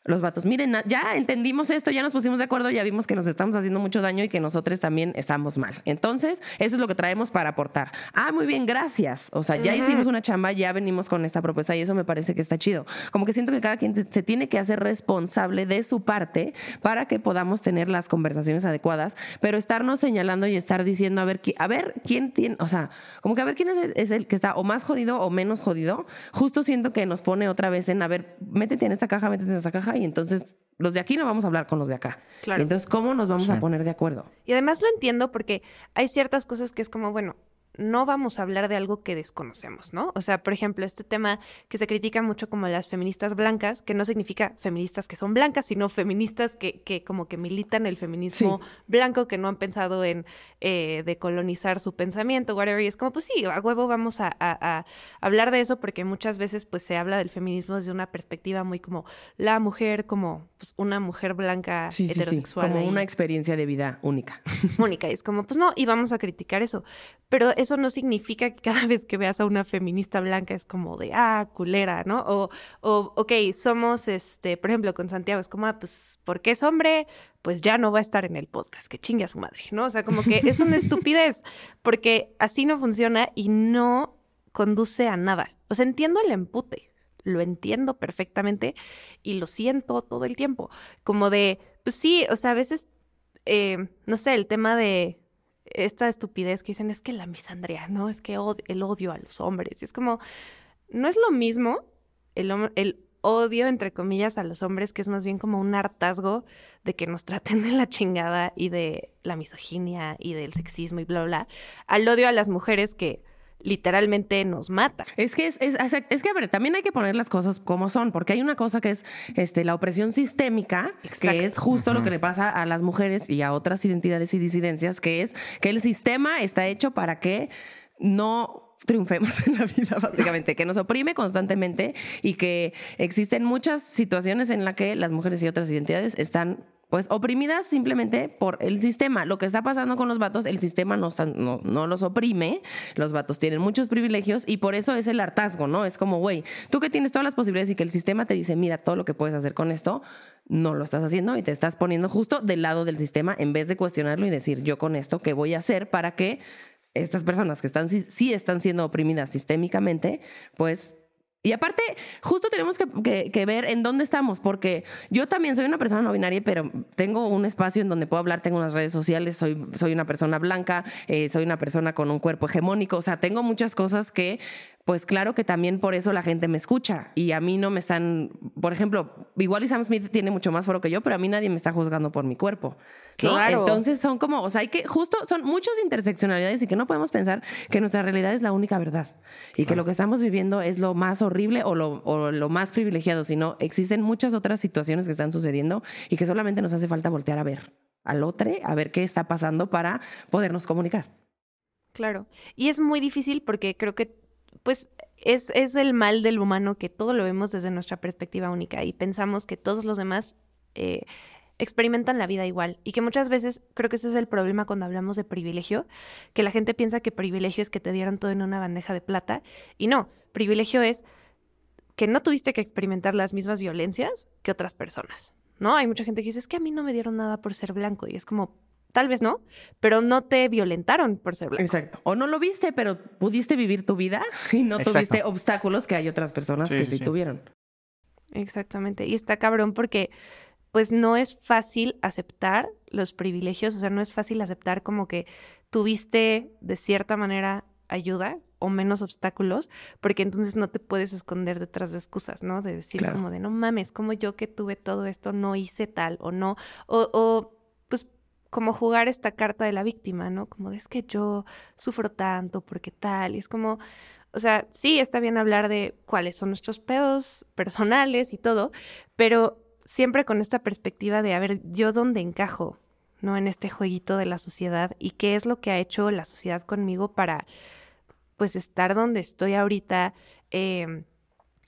[SPEAKER 4] los vatos, miren, ya entendimos esto, ya nos pusimos de acuerdo, ya vimos que nos estamos haciendo mucho daño y que nosotros también estamos mal. Entonces, eso es lo que traemos para aportar. Ah, muy bien, gracias. O sea, ya hicimos una chamba, ya venimos con esta propuesta y eso me parece que está chido. Como que siento que cada quien se tiene que hacer responsable de su parte para que podamos tener las conversaciones adecuadas, pero estarnos señalando y estar diciendo, a ver, a ver quién tiene, o sea, como que a ver quién es el, es el que está o más jodido o menos jodido. Justo siento que nos pone otra vez en, a ver, métete en esta caja, métete en esta caja y entonces los de aquí no vamos a hablar con los de acá. Claro. Entonces, ¿cómo nos vamos a poner de acuerdo?
[SPEAKER 2] Y además lo entiendo porque hay ciertas cosas que es como, bueno, no vamos a hablar de algo que desconocemos, ¿no? O sea, por ejemplo, este tema que se critica mucho como las feministas blancas, que no significa feministas que son blancas, sino feministas que, que como que militan el feminismo blanco, que no han pensado en eh, decolonizar su pensamiento, whatever. Y es como, pues sí, a huevo vamos a, hablar de eso porque muchas veces pues se habla del feminismo desde una perspectiva muy como la mujer, como pues, una mujer blanca heterosexual.
[SPEAKER 4] como una experiencia de vida única.
[SPEAKER 2] Única. Y es como, pues no, y vamos a criticar eso. Pero eso no significa que cada vez que veas a una feminista blanca es como de, ah, culera, ¿no? O, o ok, somos, este, por ejemplo, con Santiago, es como, ah, pues, porque es hombre, pues ya no va a estar en el podcast, que chingue a su madre, ¿no? O sea, como que es una estupidez, porque así no funciona y no conduce a nada. O sea, entiendo el empute, lo entiendo perfectamente y lo siento todo el tiempo. Como de, pues sí, o sea, a veces, eh, no sé, el tema de esta estupidez que dicen es que la misandría, ¿no? Es que el odio a los hombres. Y es como, no es lo mismo el, el odio, entre comillas, a los hombres, que es más bien como un hartazgo de que nos traten de la chingada y de la misoginia y del sexismo y bla, bla, al odio a las mujeres que literalmente nos mata.
[SPEAKER 4] Es que es, es, que a ver, también hay que poner las cosas como son, porque hay una cosa que es este, la opresión sistémica, que es justo lo que le pasa a las mujeres y a otras identidades y disidencias, que es que el sistema está hecho para que no triunfemos en la vida, básicamente, que nos oprime constantemente y que existen muchas situaciones en las que las mujeres y otras identidades están pues oprimidas simplemente por el sistema. Lo que está pasando con los vatos, el sistema no, los oprime, los vatos tienen muchos privilegios y por eso es el hartazgo, ¿no? Es como, güey, tú que tienes todas las posibilidades y que el sistema te dice, mira, todo lo que puedes hacer con esto, no lo estás haciendo y te estás poniendo justo del lado del sistema en vez de cuestionarlo y decir, yo con esto, ¿qué voy a hacer para que estas personas que están, sí están siendo oprimidas sistémicamente, pues y aparte, justo tenemos que, ver en dónde estamos, porque yo también soy una persona no binaria, pero tengo un espacio en donde puedo hablar, tengo unas redes sociales, soy, soy una persona blanca, eh, soy una persona con un cuerpo hegemónico, o sea, tengo muchas cosas que pues claro que también por eso la gente me escucha y a mí no me están, por ejemplo, igual y Sam Smith tiene mucho más foro que yo, pero a mí nadie me está juzgando por mi cuerpo. Claro. Entonces son como, o sea, hay que, justo son muchas interseccionalidades y que no podemos pensar que nuestra realidad es la única verdad y que lo que estamos viviendo es lo más horrible o lo, o lo más privilegiado, sino existen muchas otras situaciones que están sucediendo y que solamente nos hace falta voltear a ver al otro, a ver qué está pasando para podernos comunicar.
[SPEAKER 2] Claro. Y es muy difícil porque creo que pues es, es el mal del humano que todo lo vemos desde nuestra perspectiva única y pensamos que todos los demás eh, experimentan la vida igual y que muchas veces creo que ese es el problema cuando hablamos de privilegio, que la gente piensa que privilegio es que te dieran todo en una bandeja de plata y no, privilegio es que no tuviste que experimentar las mismas violencias que otras personas, ¿no? Hay mucha gente que dice, es que a mí no me dieron nada por ser blanco y es como, tal vez no, pero no te violentaron por ser blanco.
[SPEAKER 4] Exacto. O no lo viste, pero pudiste vivir tu vida y no tuviste obstáculos que hay otras personas que sí, tuvieron.
[SPEAKER 2] Exactamente. Y está cabrón porque pues no es fácil aceptar los privilegios, o sea, no es fácil aceptar como que tuviste de cierta manera ayuda o menos obstáculos, porque entonces no te puedes esconder detrás de excusas, ¿no? De decir como de, no mames, como yo que tuve todo esto no hice tal o no, o, o como jugar esta carta de la víctima, ¿no? Como de es que yo sufro tanto porque tal, y es como, o sea, sí, está bien hablar de cuáles son nuestros pedos personales y todo, pero siempre con esta perspectiva de, a ver, yo dónde encajo, ¿no? En este jueguito de la sociedad y qué es lo que ha hecho la sociedad conmigo para, pues, estar donde estoy ahorita em,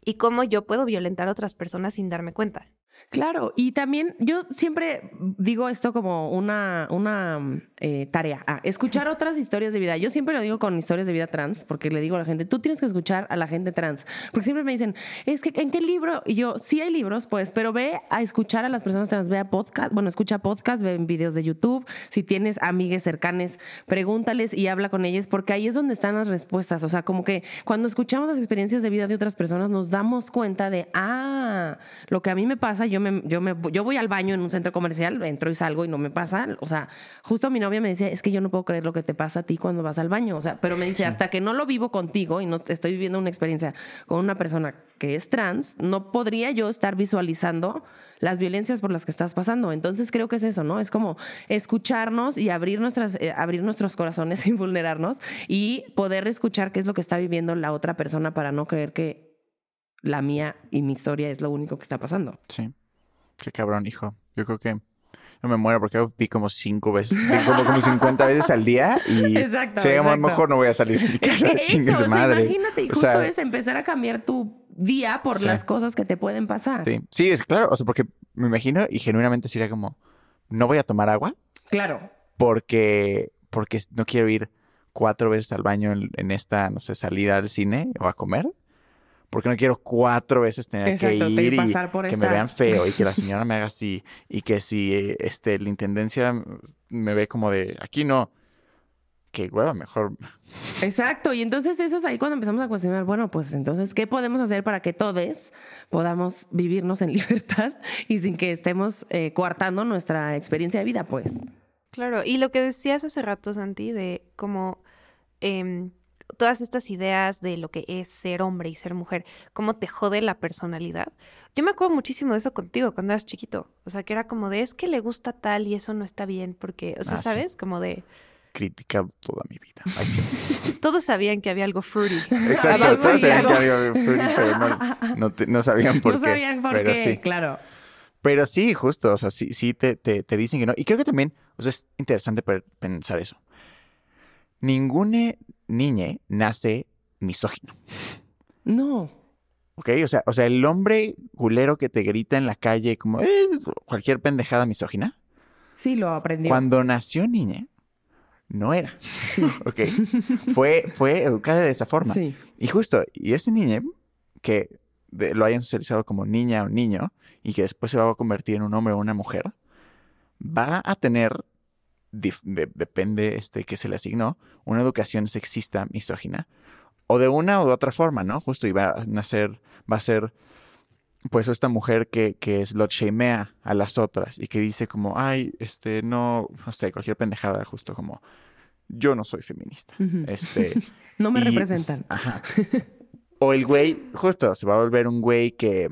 [SPEAKER 2] y cómo yo puedo violentar a otras personas sin darme cuenta.
[SPEAKER 4] Claro, y también yo siempre digo esto como una, una eh, tarea, ah, escuchar otras historias de vida. Yo siempre lo digo con historias de vida trans, porque le digo a la gente, tú tienes que escuchar a la gente trans, porque siempre me dicen, es que ¿en qué libro? Y yo, sí hay libros, pues, pero ve a escuchar a las personas trans, ve a podcast, bueno, escucha podcast, ve videos de YouTube, si tienes amigues cercanes, pregúntales y habla con ellas, porque ahí es donde están las respuestas. O sea, como que cuando escuchamos las experiencias de vida de otras personas, nos damos cuenta de, ah, lo que a mí me pasa, yo me, yo me, yo voy al baño en un centro comercial, entro y salgo y no me pasa. O sea, justo mi novia me decía, es que yo no puedo creer lo que te pasa a ti cuando vas al baño. O sea, pero me dice, hasta que no lo vivo contigo y no estoy viviendo una experiencia con una persona que es trans, no podría yo estar visualizando las violencias por las que estás pasando. Entonces creo que es eso, ¿no? Es como escucharnos y abrir, nuestras, eh, abrir nuestros corazones sin vulnerarnos y poder escuchar qué es lo que está viviendo la otra persona para no creer que la mía y mi historia es lo único que está pasando.
[SPEAKER 3] Sí. Qué cabrón, hijo. Yo creo que no me muero porque vi como cinco veces, como, como 50 veces al día y exacto, a lo mejor no voy a salir de mi casa.
[SPEAKER 4] eso, madre. imagínate, y justo es empezar a cambiar tu día por las cosas que te pueden pasar.
[SPEAKER 3] Sí. sí, es claro, o sea, porque me imagino y genuinamente sería como, no voy a tomar agua.
[SPEAKER 4] Claro.
[SPEAKER 3] Porque, porque no quiero ir cuatro veces al baño en esta, no sé, salida al cine o a comer porque no quiero cuatro veces tener que ir y que me vean feo y que la señora me haga así y que si este la intendencia me ve como de aquí no que hueva mejor.
[SPEAKER 4] Exacto y entonces eso es ahí cuando empezamos a cuestionar bueno pues entonces qué podemos hacer para que todos podamos vivirnos en libertad y sin que estemos eh, coartando nuestra experiencia de vida pues
[SPEAKER 2] claro y lo que decías hace rato Santi de como em, todas estas ideas de lo que es ser hombre y ser mujer, cómo te jode la personalidad. Yo me acuerdo muchísimo de eso contigo cuando eras chiquito. O sea, que era como de es que le gusta tal y eso no está bien porque, o sea, ah, ¿sabes? Como de
[SPEAKER 3] criticado toda mi vida.
[SPEAKER 2] todos sabían que había algo fruity.
[SPEAKER 3] Exacto, todos sabían que había algo fruity, pero no, no, sabían por qué.
[SPEAKER 4] No sabían por qué, sí. claro.
[SPEAKER 3] Pero sí, justo, o sea, sí, sí te, te, te, dicen que no. Y creo que también, o sea, es interesante pensar eso. Ninguna niña nace misógino.
[SPEAKER 4] No.
[SPEAKER 3] Ok, o sea, o sea, el hombre culero que te grita en la calle como eh, cualquier pendejada misógina.
[SPEAKER 4] Sí, lo aprendí.
[SPEAKER 3] Cuando nació niña, no era. ok. fue, fue educada de esa forma. Sí. Y justo, y ese niño que lo hayan socializado como niña o niño y que después se va a convertir en un hombre o una mujer, va a tener depende este, que se le asignó, una educación sexista, misógina, o de una o de otra forma, ¿no? Justo iba a nacer, va a ser, pues, esta mujer que, que lo shamea a las otras y que dice como, ay, este, no, no sé, cualquier pendejada, justo como, yo no soy feminista. Este.
[SPEAKER 4] no me representan.
[SPEAKER 3] Ajá. O el güey, justo, se va a volver un güey que,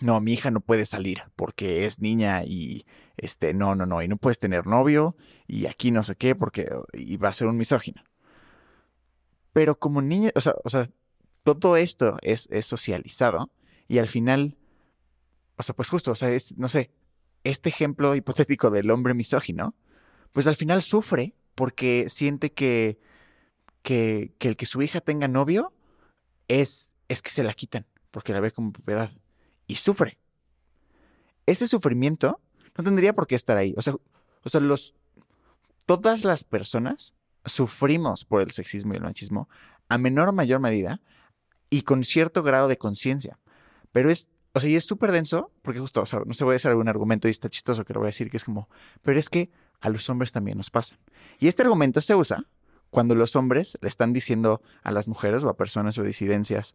[SPEAKER 3] no, mi hija no puede salir porque es niña y, este, no, no, no, y no puedes tener novio y aquí no sé qué porque, y va a ser un misógino. Pero como niña, o sea, o sea todo esto es, es socializado y al final, o sea, pues justo, o sea, es, no sé, este ejemplo hipotético del hombre misógino, pues al final sufre porque siente que, que, que el que su hija tenga novio es, es que se la quitan porque la ve como propiedad y sufre. Ese sufrimiento no tendría por qué estar ahí. O sea, o sea los, todas las personas sufrimos por el sexismo y el machismo a menor o mayor medida y con cierto grado de conciencia. Pero es, o sea, y es súper denso, porque justo, o sea, no se voy a hacer algún argumento y está chistoso que lo voy a decir, que es como, pero es que a los hombres también nos pasa. Y este argumento se usa cuando los hombres le están diciendo a las mujeres o a personas o disidencias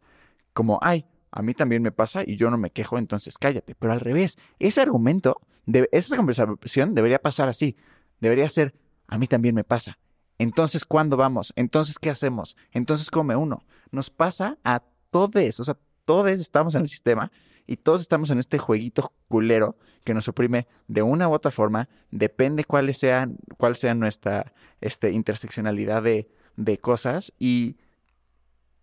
[SPEAKER 3] como, ay, a mí también me pasa y yo no me quejo, entonces cállate. Pero al revés, ese argumento, de, esa conversación debería pasar así. Debería ser, a mí también me pasa. Entonces, ¿cuándo vamos? Entonces, ¿qué hacemos? Entonces, come uno. Nos pasa a todos, o sea, todos estamos en el sistema y todos estamos en este jueguito culero que nos oprime de una u otra forma, depende cuáles sean, cuál sea nuestra este, interseccionalidad de, de cosas y,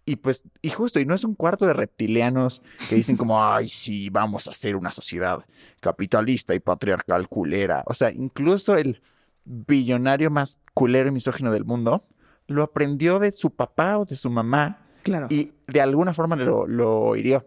[SPEAKER 3] y pues, y justo, y no es un cuarto de reptilianos que dicen como, ay, sí, vamos a hacer una sociedad capitalista y patriarcal culera. O sea, incluso el billonario más culero y misógino del mundo lo aprendió de su papá o de su mamá.
[SPEAKER 4] Claro.
[SPEAKER 3] Y de alguna forma lo, lo hirió.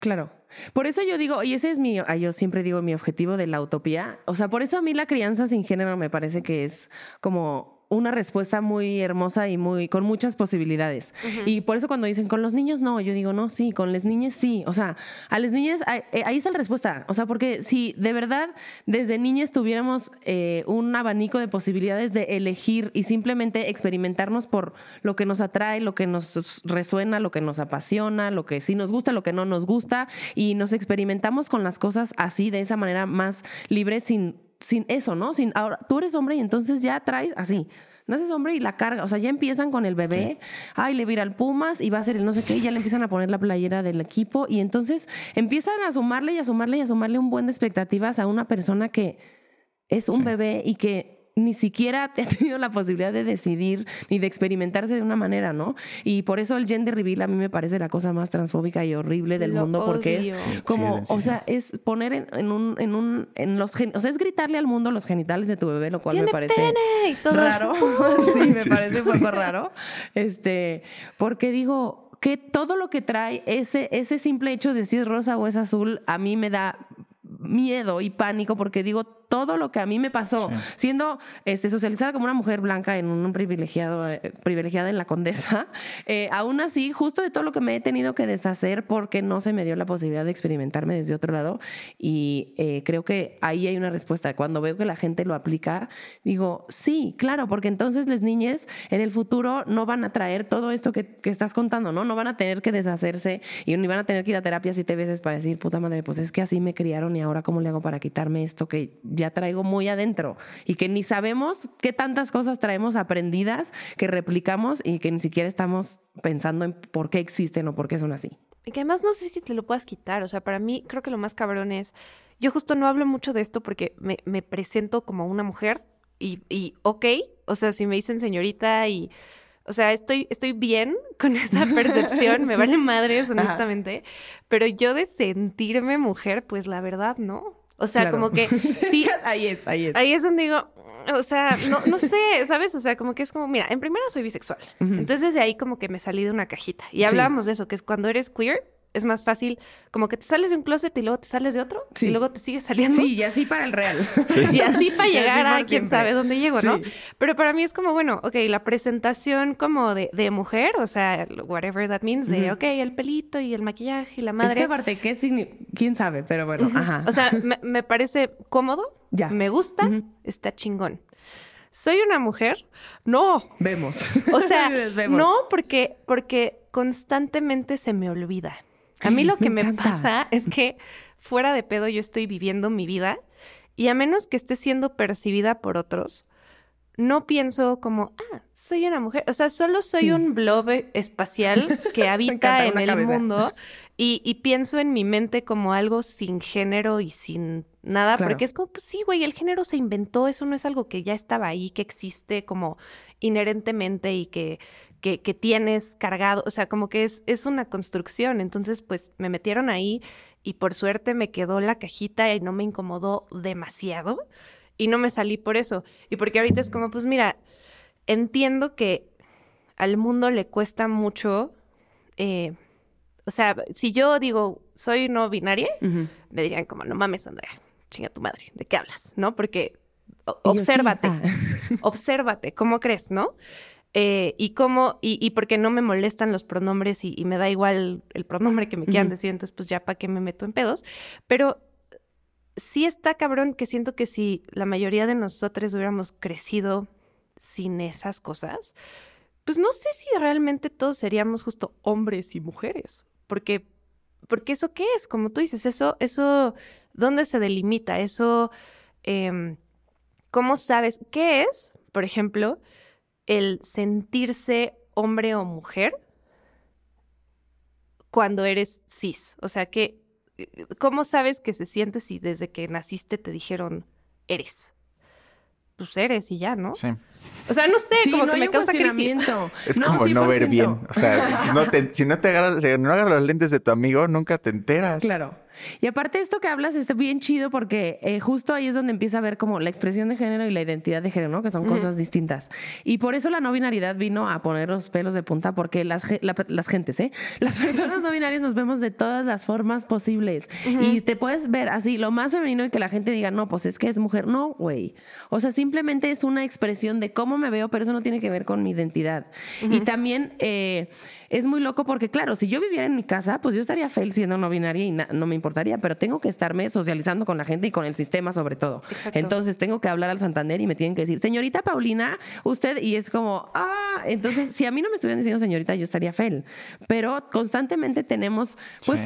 [SPEAKER 4] Claro. Por eso yo digo, y ese es mi, yo siempre digo mi objetivo de la utopía. O sea, por eso a mí la crianza sin género me parece que es como una respuesta muy hermosa y muy con muchas posibilidades. Y por eso cuando dicen con los niños no, yo digo no, sí, con las niñas sí. O sea, a las niñas eh, ahí, está la respuesta. O sea, porque si de verdad desde niñas tuviéramos eh, un abanico de posibilidades de elegir y simplemente experimentarnos por lo que nos atrae, lo que nos resuena, lo que nos apasiona, lo que sí nos gusta, lo que no nos gusta y nos experimentamos con las cosas así de esa manera más libre sin sin eso, ¿no? Sin, ahora, tú eres hombre y entonces ya traes así. No eres hombre y la carga. O sea, ya empiezan con el bebé. Ay, le vira al Pumas y va a ser el no sé qué. Y ya le empiezan a poner la playera del equipo. Y entonces empiezan a sumarle y a sumarle y a sumarle un buen de expectativas a una persona que es un bebé y que ni siquiera ha tenido la posibilidad de decidir ni de experimentarse de una manera, ¿no? Y por eso el gender reveal a mí me parece la cosa más transfóbica y horrible del mundo porque es como, o sea, es poner en, un en un en los o sea, es gritarle al mundo los genitales de tu bebé, lo cual me parece raro. sí, me parece un poco raro. Este, porque digo, que todo lo que trae ese, ese simple hecho de si es rosa o es azul, a mí me da miedo y pánico porque digo todo lo que a mí me pasó siendo este, socializada como una mujer blanca en un privilegiado eh, privilegiada en la condesa eh, aún así justo de todo lo que me he tenido que deshacer porque no se me dio la posibilidad de experimentarme desde otro lado y eh, creo que ahí hay una respuesta. Cuando veo que la gente lo aplica digo sí claro porque entonces las niñas en el futuro no van a traer todo esto que, que estás contando no no van a tener que deshacerse y ni van a tener que ir a terapia siete veces para decir puta madre pues es que así me criaron y ahora cómo le hago para quitarme esto que ya traigo muy adentro y que ni sabemos qué tantas cosas traemos aprendidas que replicamos y que ni siquiera estamos pensando en por qué existen o por qué son así.
[SPEAKER 2] Y que además no sé si te lo puedas quitar, o sea, para mí creo que lo más cabrón es, yo justo no hablo mucho de esto porque me, me presento como una mujer y, y ok, o sea, si me dicen señorita y... O sea, estoy, estoy bien con esa percepción, me vale madres, honestamente. Pero yo de sentirme mujer, pues la verdad, no. O sea, como que sí.
[SPEAKER 4] ahí es, ahí es.
[SPEAKER 2] Ahí es donde digo, o sea, no, no sé, ¿sabes? O sea, como que es como, mira, en primera soy bisexual. Entonces de ahí como que me salí de una cajita. Y hablábamos de eso, que es cuando eres queer, es más fácil como que te sales de un closet y luego te sales de otro y luego te sigues saliendo.
[SPEAKER 4] Sí, y así para el real.
[SPEAKER 2] Y así para llegar a quién sabe dónde llego, ¿no? Pero para mí es como, bueno, ok, la presentación como de, de mujer, o sea, whatever that means, de, ok, el pelito y el maquillaje y la madre.
[SPEAKER 4] Es que aparte, ¿qué significa? ¿Quién sabe? Pero bueno, ajá.
[SPEAKER 2] O sea, me, parece cómodo, ya. me gusta, está chingón. ¿Soy una mujer? No.
[SPEAKER 4] Vemos.
[SPEAKER 2] O sea, no porque, porque constantemente se me olvida. A mí lo que me, pasa es que fuera de pedo yo estoy viviendo mi vida y a menos que esté siendo percibida por otros, no pienso como, ah, soy una mujer. O sea, solo soy un blob espacial que habita en el mundo y, pienso en mi mente como algo sin género y sin nada, porque es como, pues sí, güey, el género se inventó, eso no es algo que ya estaba ahí, que existe como inherentemente y que, que, que tienes cargado, o sea, como que es, es una construcción. Entonces, pues me metieron ahí y por suerte me quedó la cajita y no me incomodó demasiado y no me salí por eso. Y porque ahorita es como, pues mira, entiendo que al mundo le cuesta mucho, eh, o sea, si yo digo, soy no binaria, me dirían como, no mames, Andrea, chinga tu madre, ¿de qué hablas? ¿No? Porque obsérvate, ah. obsérvate, ¿cómo crees, no? Eh, y cómo, y, y, porque no me molestan los pronombres y, me da igual el pronombre que me quieran decir, entonces pues ya para qué me meto en pedos. Pero sí está cabrón que siento que si la mayoría de nosotros hubiéramos crecido sin esas cosas, pues no sé si realmente todos seríamos justo hombres y mujeres, porque, porque eso qué es, como tú dices, eso, eso, ¿dónde se delimita? Eso, em, ¿cómo sabes qué es, por ejemplo, el sentirse hombre o mujer cuando eres cis? O sea, que ¿cómo sabes que se siente si desde que naciste te dijeron eres? Pues eres y ya, ¿no?
[SPEAKER 3] Sí.
[SPEAKER 2] O sea, no sé, como que me causa crisis.
[SPEAKER 3] Es como no ver bien. O sea, si no te agarras, si no agarras los lentes de tu amigo, nunca te enteras.
[SPEAKER 4] Claro. Y aparte esto que hablas está bien chido porque eh, justo ahí es donde empieza a ver como la expresión de género y la identidad de género, ¿no? Que son cosas distintas. Y por eso la no binariedad vino a poner los pelos de punta porque las, las gentes, ¿eh? Las personas no binarias nos vemos de todas las formas posibles. Y te puedes ver así, lo más femenino y que la gente diga, no, pues es que es mujer. No, güey. O sea, simplemente es una expresión de cómo me veo, pero eso no tiene que ver con mi identidad. Y también... Eh, es muy loco porque, claro, si yo viviera en mi casa, pues yo estaría feliz siendo no binaria y no me importaría, pero tengo que estarme socializando con la gente y con el sistema sobre todo. Entonces tengo que hablar al Santander y me tienen que decir, señorita Paulina, usted, y es como, ah, entonces si a mí no me estuvieran diciendo señorita, yo estaría feliz. Pero constantemente tenemos, pues...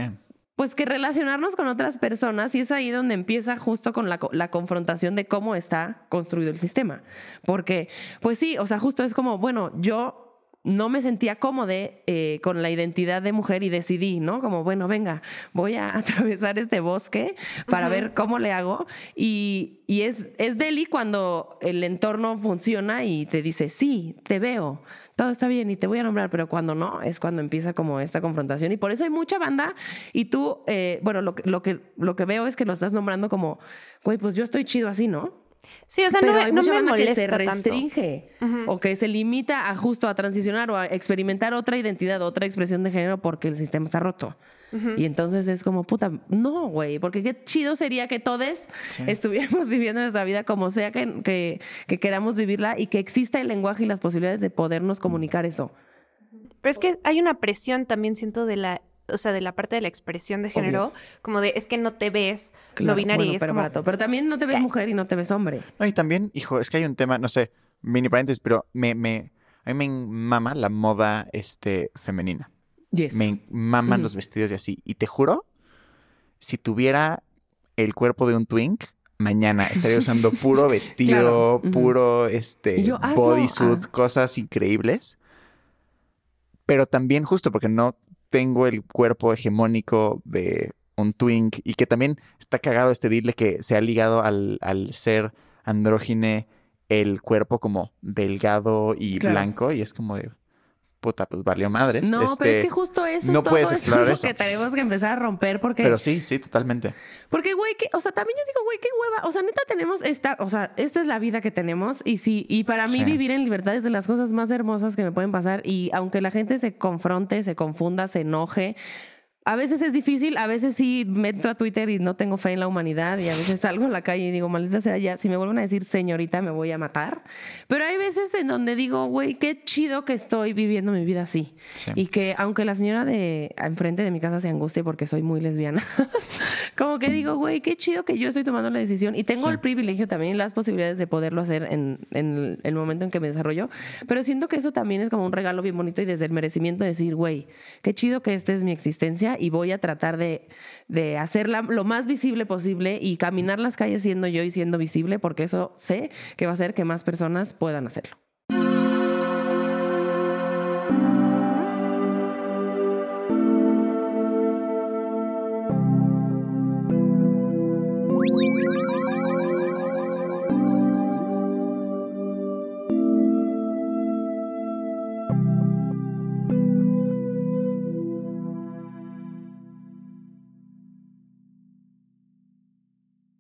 [SPEAKER 4] pues que relacionarnos con otras personas y es ahí donde empieza justo con la, la, confrontación de cómo está construido el sistema. Porque, pues sí, o sea, justo es como, bueno, yo no me sentía cómoda eh, con la identidad de mujer y decidí, ¿no? Como, bueno, venga, voy a atravesar este bosque para ver cómo le hago. Y, y es, es deli cuando el entorno funciona y te dice, sí, te veo, todo está bien y te voy a nombrar, pero cuando no, es cuando empieza como esta confrontación. Y por eso hay mucha banda y tú, eh, bueno, lo, lo, que, lo que veo es que lo estás nombrando como, güey, pues yo estoy chido así, ¿no?
[SPEAKER 2] Sí, o sea, no, me, no me molesta
[SPEAKER 4] que se restringe o que se limita a justo a transicionar o a experimentar otra identidad, otra expresión de género porque el sistema está roto. Y entonces es como, puta, no, güey, porque qué chido sería que todos estuviéramos viviendo nuestra vida como sea que, que, que, queramos vivirla y que exista el lenguaje y las posibilidades de podernos comunicar eso.
[SPEAKER 2] Pero es que hay una presión también, siento, de la o sea, de la parte de la expresión de género, como de es que no te ves no binario. es
[SPEAKER 4] pero,
[SPEAKER 2] como...
[SPEAKER 4] pero también no te ves mujer y no te ves hombre.
[SPEAKER 3] No, y también, hijo, es que hay un tema, no sé, mini paréntesis, pero me, me, a mí me mama la moda este, femenina. Me maman los vestidos y así. Y te juro, si tuviera el cuerpo de un twink, mañana estaría usando puro vestido, puro este bodysuit, ah. cosas increíbles. Pero también justo porque no tengo el cuerpo hegemónico de un twink y que también está cagado este dile que se ha ligado al, al ser andrógine el cuerpo como delgado y blanco y es como de puta, pues valió madres.
[SPEAKER 4] No, pero es
[SPEAKER 3] este,
[SPEAKER 4] que justo eso no puedes explorar eso. que tenemos que empezar a romper porque...
[SPEAKER 3] Pero sí, sí, totalmente.
[SPEAKER 4] Porque, güey, que, o sea, también yo digo, güey, qué hueva. O sea, neta tenemos esta, o sea, esta es la vida que tenemos y sí, y para mí vivir en libertad es de las cosas más hermosas que me pueden pasar y aunque la gente se confronte, se confunda, se enoje, a veces es difícil, a veces sí meto a Twitter y no tengo fe en la humanidad y a veces salgo a la calle y digo, maldita sea ya, si me vuelven a decir señorita me voy a matar. Pero hay veces en donde digo, güey, qué chido que estoy viviendo mi vida así. Y que aunque la señora de enfrente de mi casa se angustie porque soy muy lesbiana, como que digo, güey, qué chido que yo estoy tomando la decisión y tengo el privilegio también las posibilidades de poderlo hacer en, en el momento en que me desarrollo. Pero siento que eso también es como un regalo bien bonito y desde el merecimiento de decir, güey, qué chido que esta es mi existencia y voy a tratar de, de hacerla lo más visible posible y caminar las calles siendo yo y siendo visible, porque eso sé que va a hacer que más personas puedan hacerlo.